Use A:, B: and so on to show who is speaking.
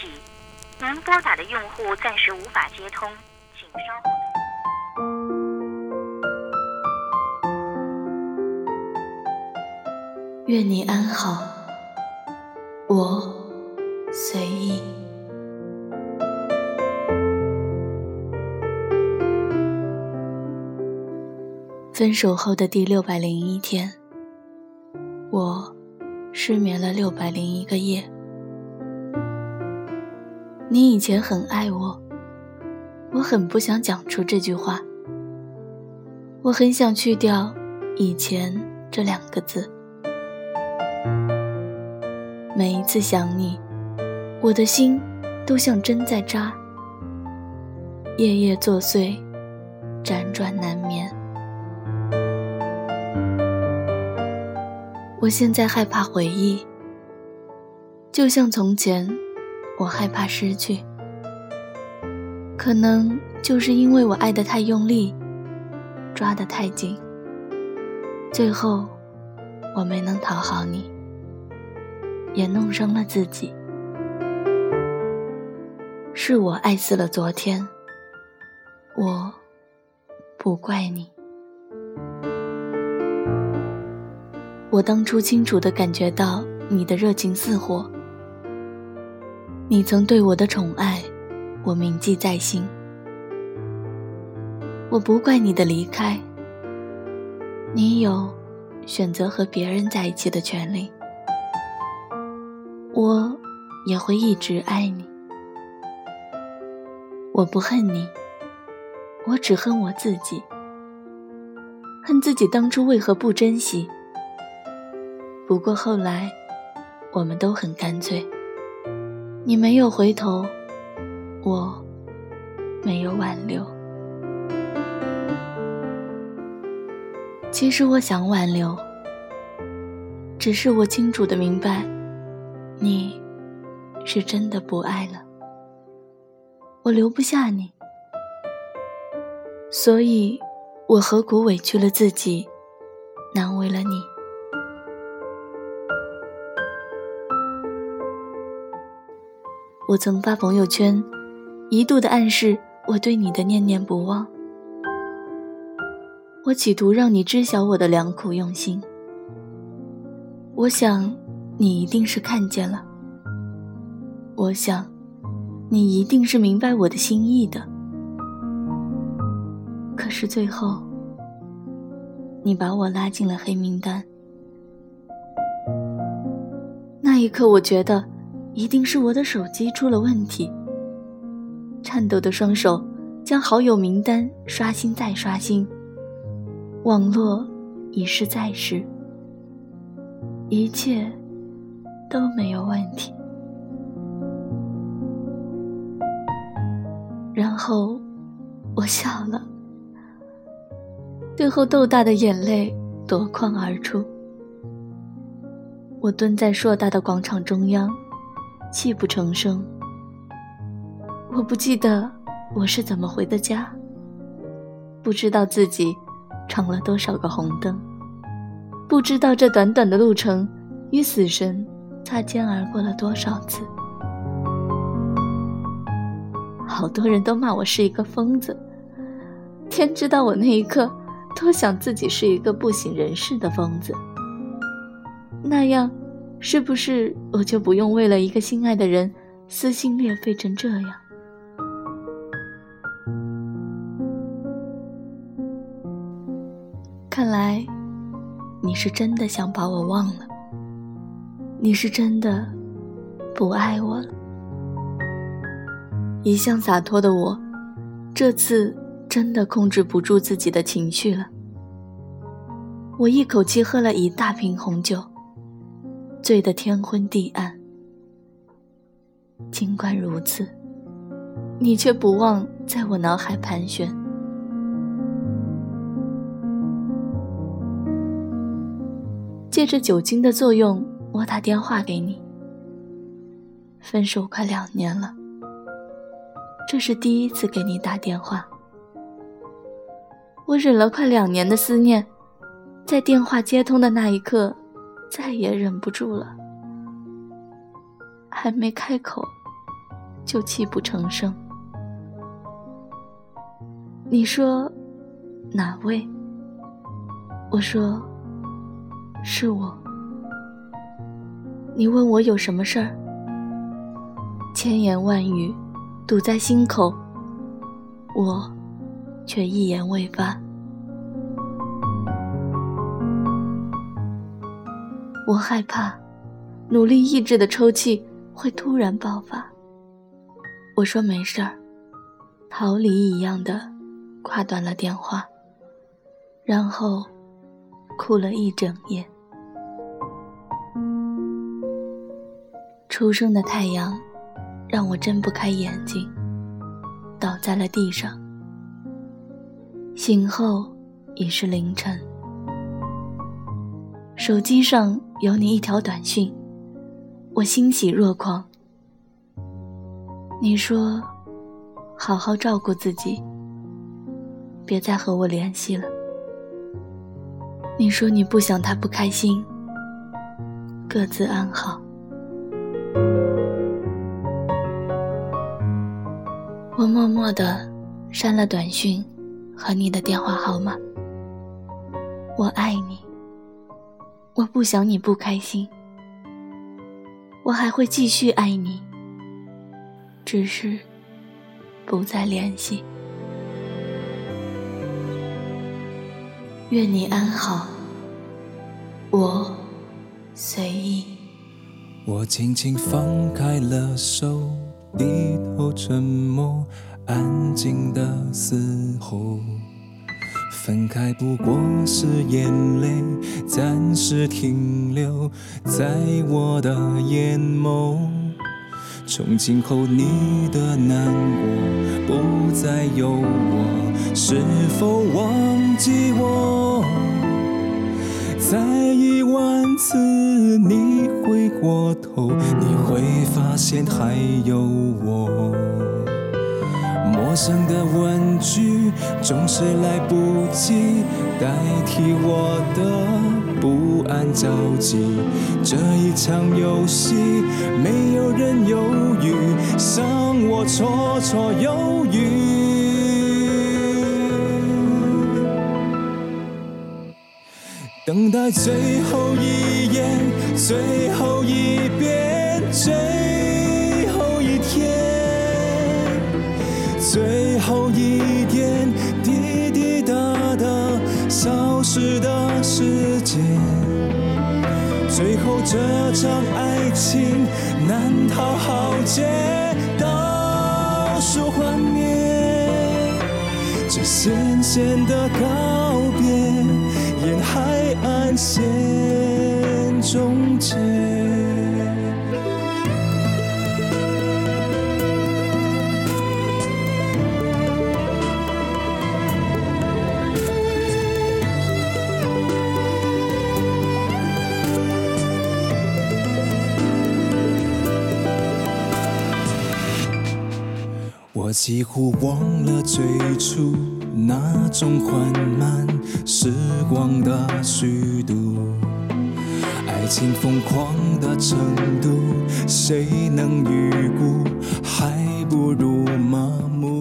A: 起，您拨打的用户暂时无法接通，请稍后。
B: 愿你安好，我随意。分手后的第六百零一天，我失眠了六百零一个夜。你以前很爱我，我很不想讲出这句话，我很想去掉“以前”这两个字。每一次想你，我的心都像针在扎，夜夜作祟，辗转难眠。我现在害怕回忆，就像从前，我害怕失去。可能就是因为我爱得太用力，抓得太紧，最后我没能讨好你，也弄伤了自己。是我爱死了昨天，我不怪你。我当初清楚地感觉到你的热情似火，你曾对我的宠爱，我铭记在心。我不怪你的离开，你有选择和别人在一起的权利。我也会一直爱你。我不恨你，我只恨我自己，恨自己当初为何不珍惜。不过后来，我们都很干脆。你没有回头，我没有挽留。其实我想挽留，只是我清楚的明白，你是真的不爱了。我留不下你，所以我何苦委屈了自己，难为了你。我曾发朋友圈，一度的暗示我对你的念念不忘。我企图让你知晓我的良苦用心。我想，你一定是看见了。我想，你一定是明白我的心意的。可是最后，你把我拉进了黑名单。那一刻，我觉得。一定是我的手机出了问题。颤抖的双手将好友名单刷新再刷新，网络已是在世，一切都没有问题。然后我笑了，最后豆大的眼泪夺眶而出。我蹲在硕大的广场中央。泣不成声。我不记得我是怎么回的家，不知道自己闯了多少个红灯，不知道这短短的路程与死神擦肩而过了多少次。好多人都骂我是一个疯子，天知道我那一刻多想自己是一个不省人事的疯子，那样。是不是我就不用为了一个心爱的人撕心裂肺成这样？看来你是真的想把我忘了，你是真的不爱我了。一向洒脱的我，这次真的控制不住自己的情绪了。我一口气喝了一大瓶红酒。醉得天昏地暗，尽管如此，你却不忘在我脑海盘旋。借着酒精的作用，我打电话给你。分手快两年了，这是第一次给你打电话。我忍了快两年的思念，在电话接通的那一刻。再也忍不住了，还没开口，就泣不成声。你说哪位？我说是我。你问我有什么事儿？千言万语堵在心口，我却一言未发。我害怕，努力抑制的抽泣会突然爆发。我说没事儿，逃离一样的挂断了电话，然后哭了一整夜。初升的太阳让我睁不开眼睛，倒在了地上。醒后已是凌晨。手机上有你一条短讯，我欣喜若狂。你说：“好好照顾自己，别再和我联系了。”你说你不想他不开心，各自安好。我默默的删了短讯和你的电话号码。我爱你。我不想你不开心，我还会继续爱你，只是不再联系。愿你安好，我随意。
C: 我轻轻放开了手，低头沉默，安静的嘶吼。分开不过是眼泪暂时停留在我的眼眸，从今后你的难过不再有我，是否忘记我？再一万次你回过头，你会发现还有我。陌生的问句总是来不及代替我的不安着急。这一场游戏，没有人犹豫，让我绰绰有余。等待最后一眼，最后一遍，最后一点滴滴答答消失的时间，最后这场爱情难逃浩劫，倒数幻灭，这咸咸的告别，沿海岸线终结。我几乎忘了最初那种缓慢时光的虚度，爱情疯狂的程度，谁能预估？还不如麻木。